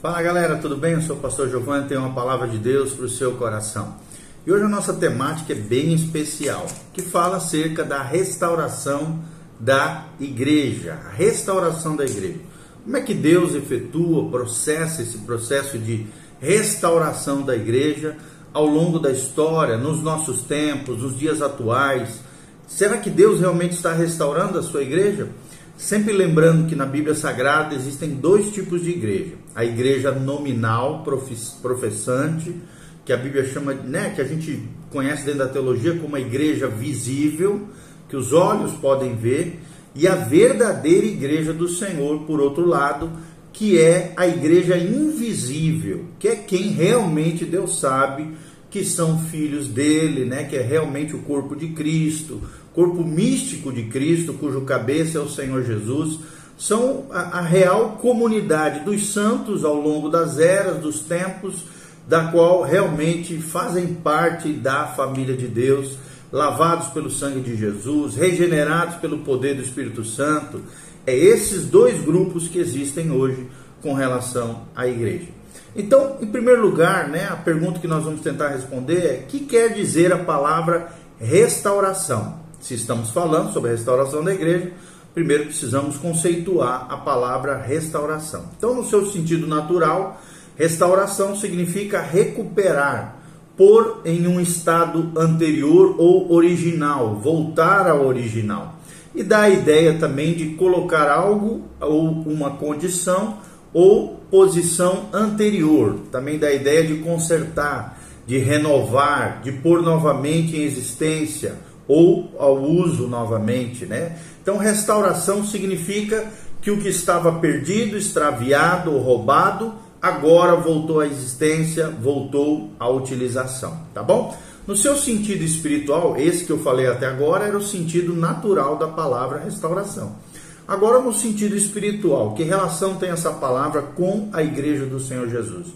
Fala galera, tudo bem? Eu sou o pastor Giovanni tenho uma palavra de Deus para o seu coração. E hoje a nossa temática é bem especial, que fala acerca da restauração da igreja, a restauração da igreja. Como é que Deus efetua, processa esse processo de restauração da igreja ao longo da história, nos nossos tempos, nos dias atuais? Será que Deus realmente está restaurando a sua igreja? Sempre lembrando que na Bíblia Sagrada existem dois tipos de igreja: a igreja nominal, professante, que a Bíblia chama, né, que a gente conhece dentro da teologia como a igreja visível, que os olhos podem ver, e a verdadeira igreja do Senhor, por outro lado, que é a igreja invisível, que é quem realmente Deus sabe que são filhos dele, né, que é realmente o corpo de Cristo, corpo místico de Cristo, cujo cabeça é o Senhor Jesus, são a, a real comunidade dos santos ao longo das eras, dos tempos, da qual realmente fazem parte da família de Deus, lavados pelo sangue de Jesus, regenerados pelo poder do Espírito Santo. É esses dois grupos que existem hoje com relação à igreja. Então, em primeiro lugar, né, a pergunta que nós vamos tentar responder é: que quer dizer a palavra restauração? Se estamos falando sobre a restauração da igreja, primeiro precisamos conceituar a palavra restauração. Então, no seu sentido natural, restauração significa recuperar, pôr em um estado anterior ou original, voltar ao original. E dá a ideia também de colocar algo ou uma condição ou posição anterior. Também dá a ideia de consertar, de renovar, de pôr novamente em existência ou ao uso novamente, né? Então, restauração significa que o que estava perdido, extraviado ou roubado, agora voltou à existência, voltou à utilização, tá bom? No seu sentido espiritual, esse que eu falei até agora era o sentido natural da palavra restauração. Agora, no sentido espiritual, que relação tem essa palavra com a igreja do Senhor Jesus?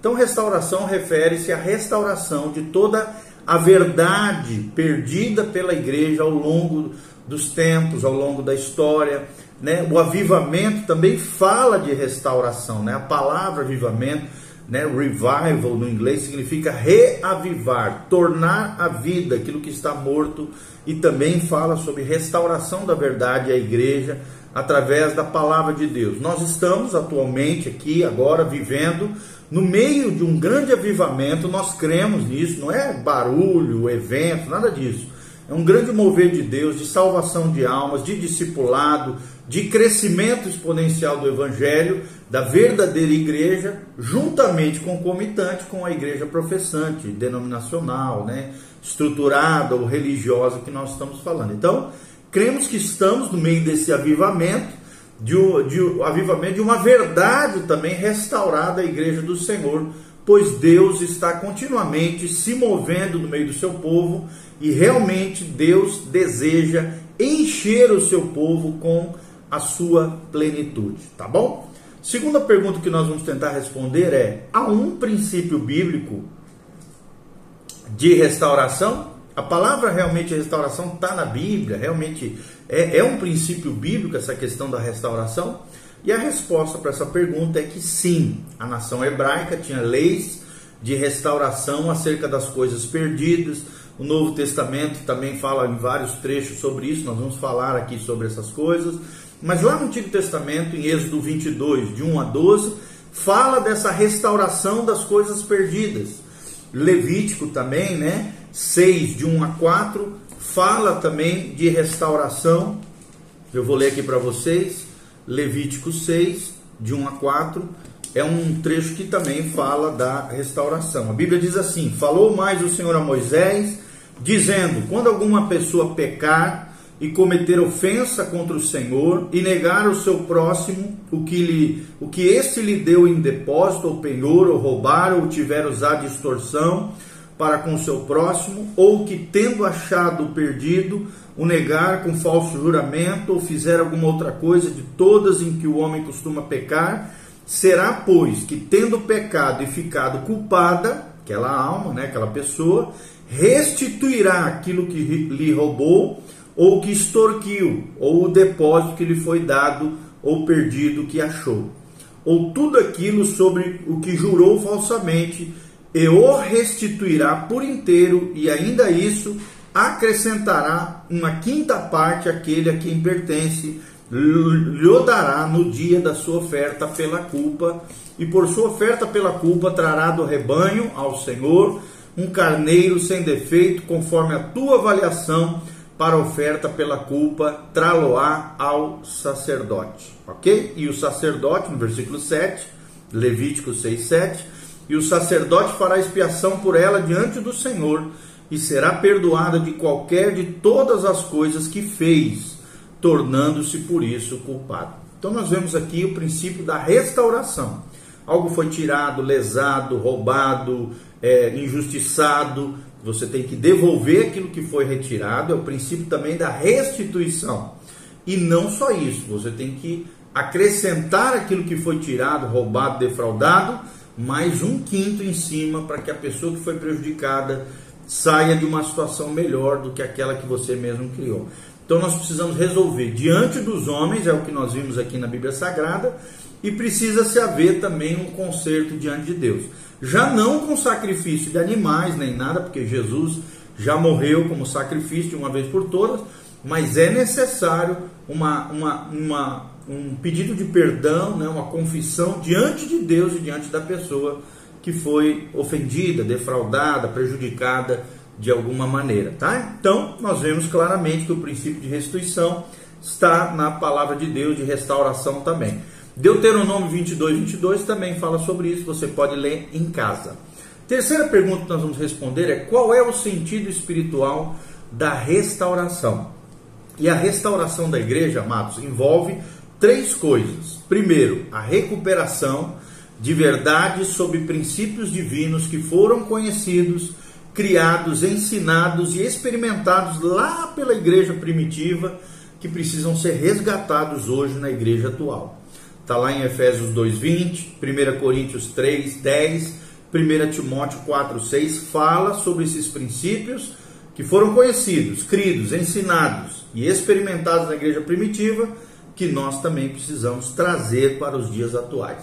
Então, restauração refere-se à restauração de toda a verdade perdida pela igreja ao longo dos tempos, ao longo da história. Né? O avivamento também fala de restauração, né? a palavra avivamento né, revival no inglês significa reavivar, tornar a vida aquilo que está morto e também fala sobre restauração da verdade à igreja através da palavra de Deus. Nós estamos atualmente aqui agora vivendo no meio de um grande avivamento, nós cremos nisso, não é barulho, evento, nada disso. É um grande mover de Deus, de salvação de almas, de discipulado, de crescimento exponencial do Evangelho, da verdadeira igreja, juntamente concomitante com a igreja professante, denominacional, né, estruturada ou religiosa que nós estamos falando. Então, cremos que estamos no meio desse avivamento, de, de avivamento de uma verdade também restaurada à igreja do Senhor, pois Deus está continuamente se movendo no meio do seu povo e realmente Deus deseja encher o seu povo com a sua plenitude, tá bom? Segunda pergunta que nós vamos tentar responder é: há um princípio bíblico de restauração? A palavra realmente restauração está na Bíblia, realmente é, é um princípio bíblico essa questão da restauração? E a resposta para essa pergunta é que sim, a nação hebraica tinha leis de restauração acerca das coisas perdidas. O Novo Testamento também fala em vários trechos sobre isso, nós vamos falar aqui sobre essas coisas. Mas lá no Antigo Testamento, em Êxodo 22, de 1 a 12, fala dessa restauração das coisas perdidas. Levítico também, né? 6, de 1 a 4, fala também de restauração. Eu vou ler aqui para vocês. Levítico 6, de 1 a 4, é um trecho que também fala da restauração. A Bíblia diz assim: Falou mais o Senhor a Moisés, dizendo: Quando alguma pessoa pecar e cometer ofensa contra o Senhor e negar ao seu próximo o que lhe o que este lhe deu em depósito ou penhor ou roubar ou tiver usado extorsão para com seu próximo ou que tendo achado o perdido o negar com falso juramento ou fizer alguma outra coisa de todas em que o homem costuma pecar será pois que tendo pecado e ficado culpada aquela alma né aquela pessoa restituirá aquilo que lhe roubou ou que extorquiu, ou o depósito que lhe foi dado ou perdido que achou. ou tudo aquilo sobre o que jurou falsamente, e o restituirá por inteiro, e ainda isso acrescentará uma quinta parte àquele a quem pertence, lhe dará no dia da sua oferta pela culpa, e por sua oferta pela culpa trará do rebanho ao Senhor um carneiro sem defeito, conforme a tua avaliação, para oferta pela culpa, traloá ao sacerdote. Ok? E o sacerdote, no versículo 7, Levítico 6, 7, e o sacerdote fará expiação por ela diante do Senhor, e será perdoada de qualquer de todas as coisas que fez, tornando-se por isso culpado. Então nós vemos aqui o princípio da restauração. Algo foi tirado, lesado, roubado, é, injustiçado, você tem que devolver aquilo que foi retirado, é o princípio também da restituição. E não só isso, você tem que acrescentar aquilo que foi tirado, roubado, defraudado, mais um quinto em cima para que a pessoa que foi prejudicada saia de uma situação melhor do que aquela que você mesmo criou. Então nós precisamos resolver diante dos homens, é o que nós vimos aqui na Bíblia Sagrada, e precisa se haver também um conserto diante de Deus. Já não com sacrifício de animais nem nada, porque Jesus já morreu como sacrifício de uma vez por todas, mas é necessário uma, uma, uma, um pedido de perdão, né, uma confissão diante de Deus e diante da pessoa que foi ofendida, defraudada, prejudicada de alguma maneira, tá? Então, nós vemos claramente que o princípio de restituição está na palavra de Deus de restauração também. Deuteronômio 22, 22 também fala sobre isso, você pode ler em casa. Terceira pergunta que nós vamos responder é qual é o sentido espiritual da restauração? E a restauração da igreja, amados, envolve três coisas. Primeiro, a recuperação de verdades sobre princípios divinos que foram conhecidos, criados, ensinados e experimentados lá pela igreja primitiva, que precisam ser resgatados hoje na igreja atual. Está lá em Efésios 2:20, 1 Coríntios 3:10, 1 Timóteo 4:6 fala sobre esses princípios que foram conhecidos, cridos, ensinados e experimentados na igreja primitiva, que nós também precisamos trazer para os dias atuais.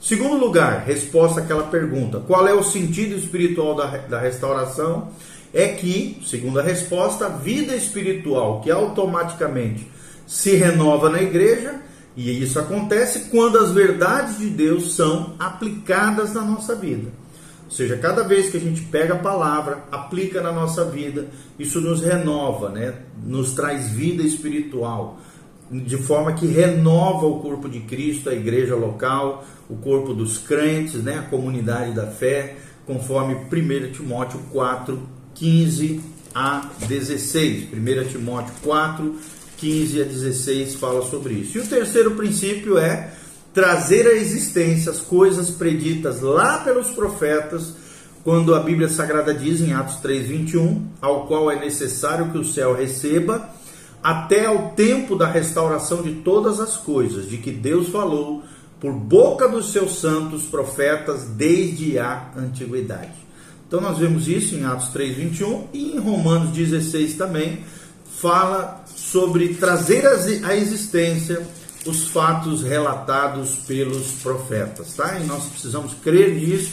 Segundo lugar, resposta àquela pergunta: qual é o sentido espiritual da, da restauração? É que, segundo a resposta, a vida espiritual que automaticamente se renova na igreja e isso acontece quando as verdades de Deus são aplicadas na nossa vida. Ou seja, cada vez que a gente pega a palavra, aplica na nossa vida, isso nos renova, né? nos traz vida espiritual, de forma que renova o corpo de Cristo, a igreja local, o corpo dos crentes, né? a comunidade da fé, conforme 1 Timóteo 4, 15 a 16. 1 Timóteo 4, 15 a 16 fala sobre isso. E o terceiro princípio é trazer à existência as coisas preditas lá pelos profetas, quando a Bíblia Sagrada diz em Atos 3:21, ao qual é necessário que o céu receba até ao tempo da restauração de todas as coisas, de que Deus falou por boca dos seus santos profetas desde a antiguidade. Então nós vemos isso em Atos 3:21 e em Romanos 16 também fala sobre trazer à existência os fatos relatados pelos profetas, tá? E nós precisamos crer nisso,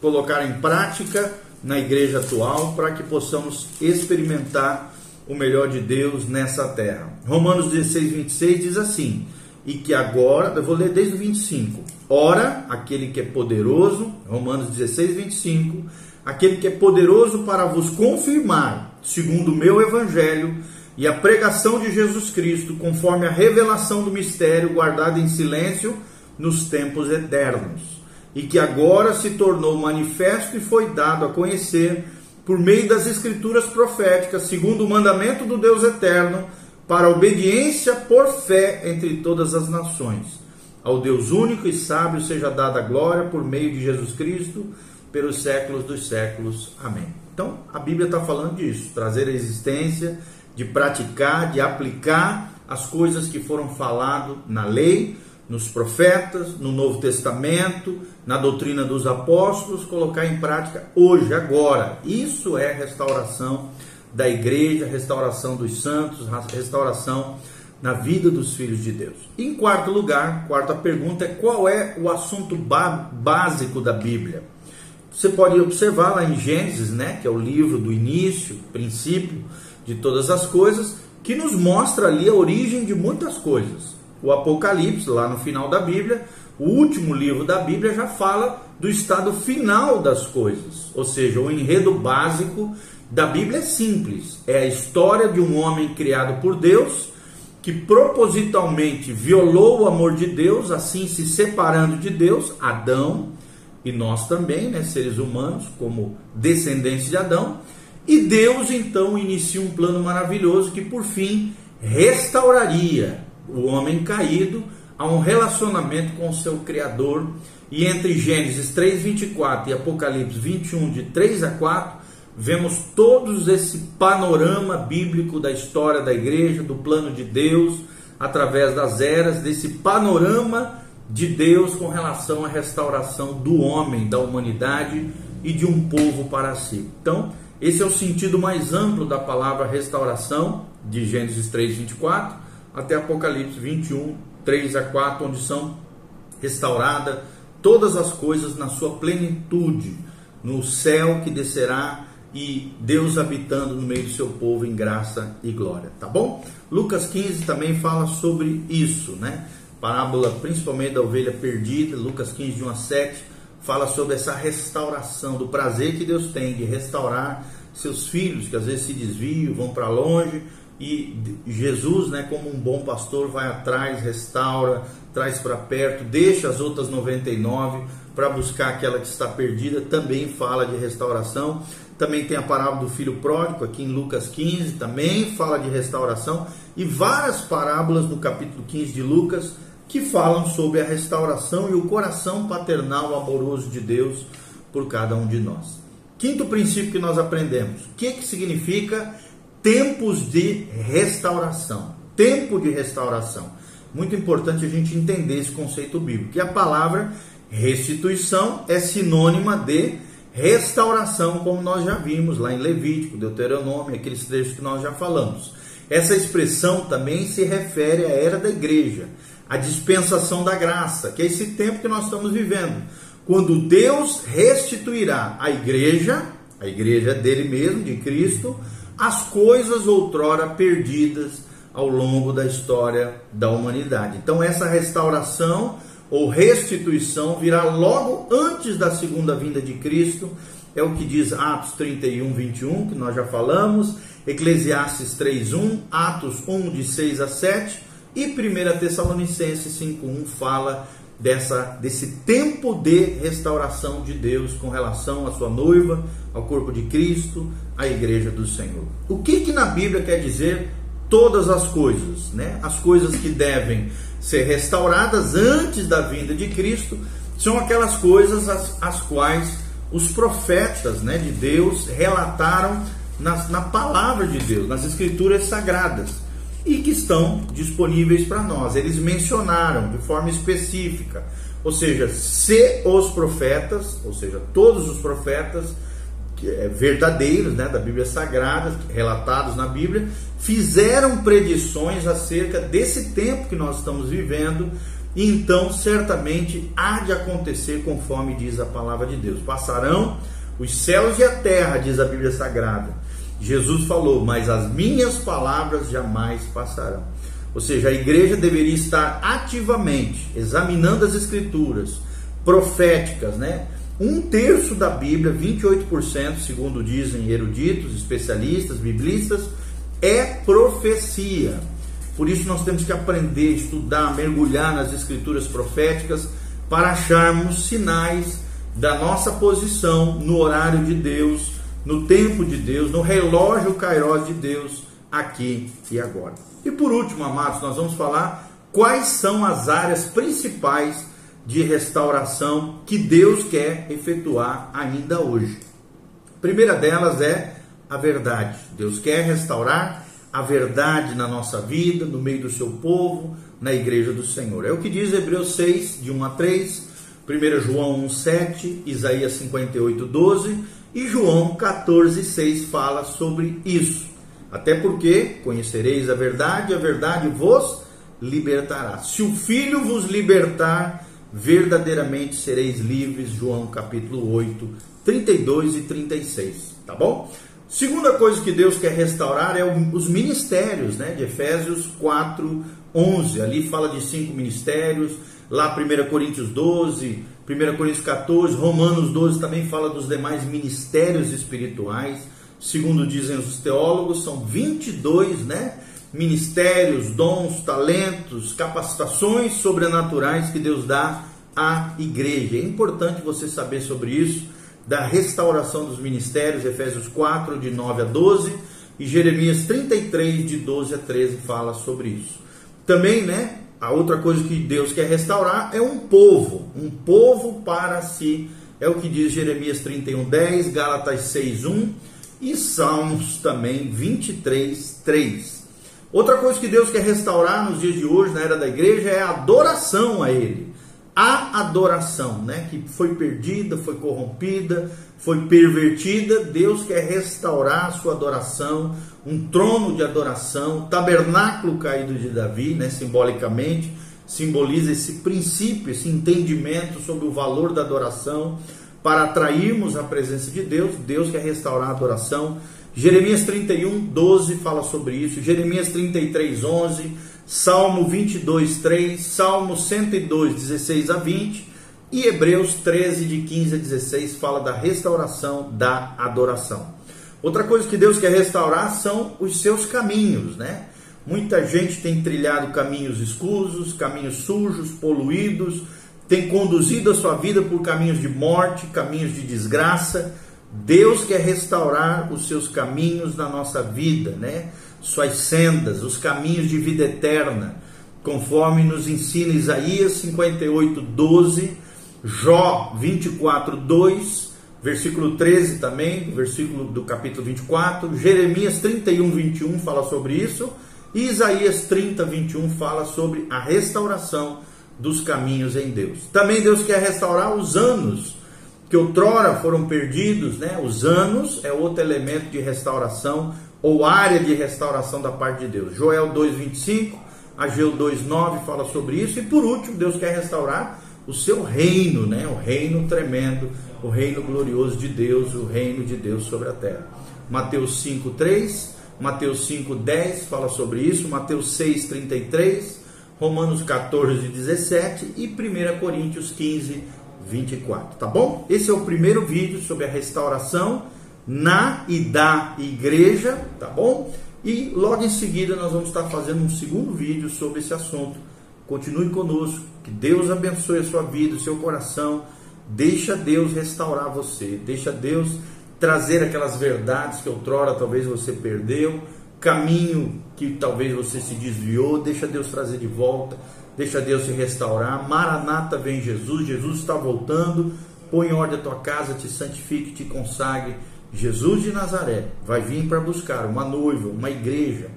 colocar em prática na igreja atual para que possamos experimentar o melhor de Deus nessa terra. Romanos 16, 26 diz assim: E que agora, eu vou ler desde o 25. Ora, aquele que é poderoso, Romanos 16, 25, aquele que é poderoso para vos confirmar, segundo o meu evangelho, e a pregação de Jesus Cristo, conforme a revelação do mistério guardado em silêncio nos tempos eternos, e que agora se tornou manifesto e foi dado a conhecer por meio das escrituras proféticas, segundo o mandamento do Deus eterno, para obediência por fé entre todas as nações. Ao Deus único e sábio seja dada a glória por meio de Jesus Cristo, pelos séculos dos séculos. Amém. Então, a Bíblia está falando disso, trazer a existência de praticar, de aplicar as coisas que foram faladas na lei, nos profetas, no Novo Testamento, na doutrina dos apóstolos, colocar em prática hoje, agora. Isso é restauração da igreja, restauração dos santos, restauração na vida dos filhos de Deus. Em quarto lugar, quarta pergunta é qual é o assunto básico da Bíblia? Você pode observar lá em Gênesis, né, que é o livro do início, princípio de todas as coisas, que nos mostra ali a origem de muitas coisas. O Apocalipse, lá no final da Bíblia, o último livro da Bíblia já fala do estado final das coisas, ou seja, o enredo básico da Bíblia é simples, é a história de um homem criado por Deus que propositalmente violou o amor de Deus, assim se separando de Deus, Adão, e nós também, né, seres humanos, como descendentes de Adão, e Deus então inicia um plano maravilhoso que por fim restauraria o homem caído a um relacionamento com o seu Criador. E entre Gênesis 3:24 e Apocalipse 21 de 3 a 4, vemos todos esse panorama bíblico da história da igreja, do plano de Deus, através das eras, desse panorama de Deus com relação à restauração do homem, da humanidade e de um povo para si. Então, esse é o sentido mais amplo da palavra restauração, de Gênesis 3, 24 até Apocalipse 21, 3 a 4, onde são restauradas todas as coisas na sua plenitude, no céu que descerá e Deus habitando no meio do seu povo em graça e glória, tá bom? Lucas 15 também fala sobre isso, né? parábola principalmente da ovelha perdida, Lucas 15, de 1 a 7, fala sobre essa restauração, do prazer que Deus tem de restaurar seus filhos, que às vezes se desviam, vão para longe, e Jesus, né, como um bom pastor, vai atrás, restaura, traz para perto, deixa as outras 99 para buscar aquela que está perdida, também fala de restauração. Também tem a parábola do filho pródigo, aqui em Lucas 15, também fala de restauração, e várias parábolas no capítulo 15 de Lucas que falam sobre a restauração e o coração paternal amoroso de Deus por cada um de nós. Quinto princípio que nós aprendemos: o que, que significa tempos de restauração? Tempo de restauração. Muito importante a gente entender esse conceito bíblico, que a palavra restituição é sinônima de restauração, como nós já vimos lá em Levítico, Deuteronômio, aqueles trechos que nós já falamos. Essa expressão também se refere à era da igreja a dispensação da graça, que é esse tempo que nós estamos vivendo, quando Deus restituirá à igreja, a igreja dele mesmo, de Cristo, as coisas outrora perdidas ao longo da história da humanidade. Então, essa restauração ou restituição virá logo antes da segunda vinda de Cristo, é o que diz Atos 31, 21, que nós já falamos, Eclesiastes 3, 1, Atos 1, de 6 a 7 e 1 Tessalonicenses 5:1 fala dessa desse tempo de restauração de Deus com relação à sua noiva, ao corpo de Cristo, à igreja do Senhor. O que que na Bíblia quer dizer todas as coisas, né? As coisas que devem ser restauradas antes da vinda de Cristo são aquelas coisas as, as quais os profetas, né, de Deus relataram na, na palavra de Deus, nas escrituras sagradas e que estão disponíveis para nós. Eles mencionaram de forma específica, ou seja, se os profetas, ou seja, todos os profetas é, verdadeiros né, da Bíblia Sagrada, relatados na Bíblia, fizeram predições acerca desse tempo que nós estamos vivendo, então certamente há de acontecer conforme diz a palavra de Deus. Passarão os céus e a terra, diz a Bíblia Sagrada Jesus falou: Mas as minhas palavras jamais passarão. Ou seja, a igreja deveria estar ativamente examinando as escrituras proféticas, né? Um terço da Bíblia, 28%, segundo dizem eruditos, especialistas, biblistas, é profecia. Por isso nós temos que aprender, estudar, mergulhar nas escrituras proféticas para acharmos sinais da nossa posição no horário de Deus no tempo de Deus, no relógio Kairos de Deus, aqui e agora. E por último, amados, nós vamos falar quais são as áreas principais de restauração que Deus quer efetuar ainda hoje. A primeira delas é a verdade. Deus quer restaurar a verdade na nossa vida, no meio do seu povo, na igreja do Senhor. É o que diz Hebreus 6, de 1 a 3, 1 João 1, 7, Isaías 58, 12 e João 14,6 fala sobre isso. Até porque conhecereis a verdade, a verdade vos libertará. Se o Filho vos libertar, verdadeiramente sereis livres. João capítulo 8, 32 e 36. Tá bom? Segunda coisa que Deus quer restaurar é os ministérios, né? De Efésios 4, 11. Ali fala de cinco ministérios. Lá 1 Coríntios 12, 1 Coríntios 14, Romanos 12 também fala dos demais ministérios espirituais. Segundo dizem os teólogos, são 22, né? Ministérios, dons, talentos, capacitações sobrenaturais que Deus dá à igreja. É importante você saber sobre isso da restauração dos ministérios, Efésios 4, de 9 a 12, e Jeremias 33, de 12 a 13, fala sobre isso. Também, né, a outra coisa que Deus quer restaurar é um povo, um povo para si. É o que diz Jeremias 31, 10, Gálatas 6, 1 e Salmos também 23, 3. Outra coisa que Deus quer restaurar nos dias de hoje, na era da igreja, é a adoração a Ele a adoração, né, que foi perdida, foi corrompida, foi pervertida, Deus quer restaurar a sua adoração, um trono de adoração, tabernáculo caído de Davi, né, simbolicamente, simboliza esse princípio, esse entendimento sobre o valor da adoração, para atrairmos a presença de Deus, Deus quer restaurar a adoração. Jeremias 31, 12 fala sobre isso, Jeremias 33, 11 Salmo 22, 3, Salmo 102, 16 a 20 e Hebreus 13, de 15 a 16 fala da restauração da adoração. Outra coisa que Deus quer restaurar são os seus caminhos, né? Muita gente tem trilhado caminhos escusos, caminhos sujos, poluídos, tem conduzido a sua vida por caminhos de morte, caminhos de desgraça. Deus quer restaurar os seus caminhos na nossa vida, né? suas sendas, os caminhos de vida eterna, conforme nos ensina Isaías 58, 12, Jó 24, 2, versículo 13 também, versículo do capítulo 24, Jeremias 31, 21 fala sobre isso, e Isaías 30, 21 fala sobre a restauração dos caminhos em Deus. Também Deus quer restaurar os anos que outrora foram perdidos, né? Os anos é outro elemento de restauração ou área de restauração da parte de Deus. Joel 2:25, Ageu 2:9 fala sobre isso e por último, Deus quer restaurar o seu reino, né? O reino tremendo, o reino glorioso de Deus, o reino de Deus sobre a terra. Mateus 5:3, Mateus 5:10 fala sobre isso, Mateus 6:33, Romanos 14:17 e 1 Coríntios 15 24, tá bom? Esse é o primeiro vídeo sobre a restauração na e da igreja, tá bom? E logo em seguida nós vamos estar fazendo um segundo vídeo sobre esse assunto. Continue conosco, que Deus abençoe a sua vida, o seu coração. Deixa Deus restaurar você, deixa Deus trazer aquelas verdades que outrora talvez você perdeu, caminho que talvez você se desviou, deixa Deus trazer de volta, deixa Deus te restaurar. Maranata vem Jesus, Jesus está voltando. Põe em ordem a tua casa, te santifique, te consagre Jesus de Nazaré vai vir para buscar uma noiva, uma igreja,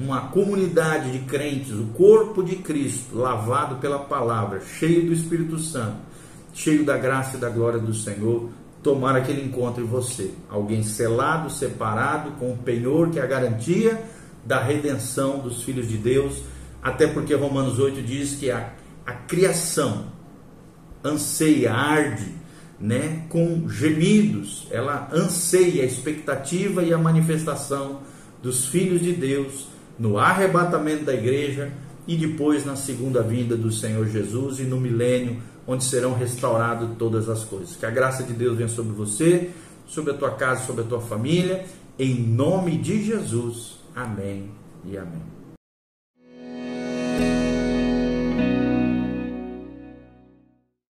uma comunidade de crentes, o corpo de Cristo, lavado pela palavra, cheio do Espírito Santo, cheio da graça e da glória do Senhor, tomar aquele encontro em você. Alguém selado, separado, com o penhor que é a garantia da redenção dos filhos de Deus, até porque Romanos 8 diz que a, a criação anseia, arde né, com gemidos, ela anseia a expectativa e a manifestação dos filhos de Deus no arrebatamento da igreja e depois na segunda vinda do Senhor Jesus e no milênio, onde serão restauradas todas as coisas. Que a graça de Deus venha sobre você, sobre a tua casa, sobre a tua família, em nome de Jesus. Amém e amém.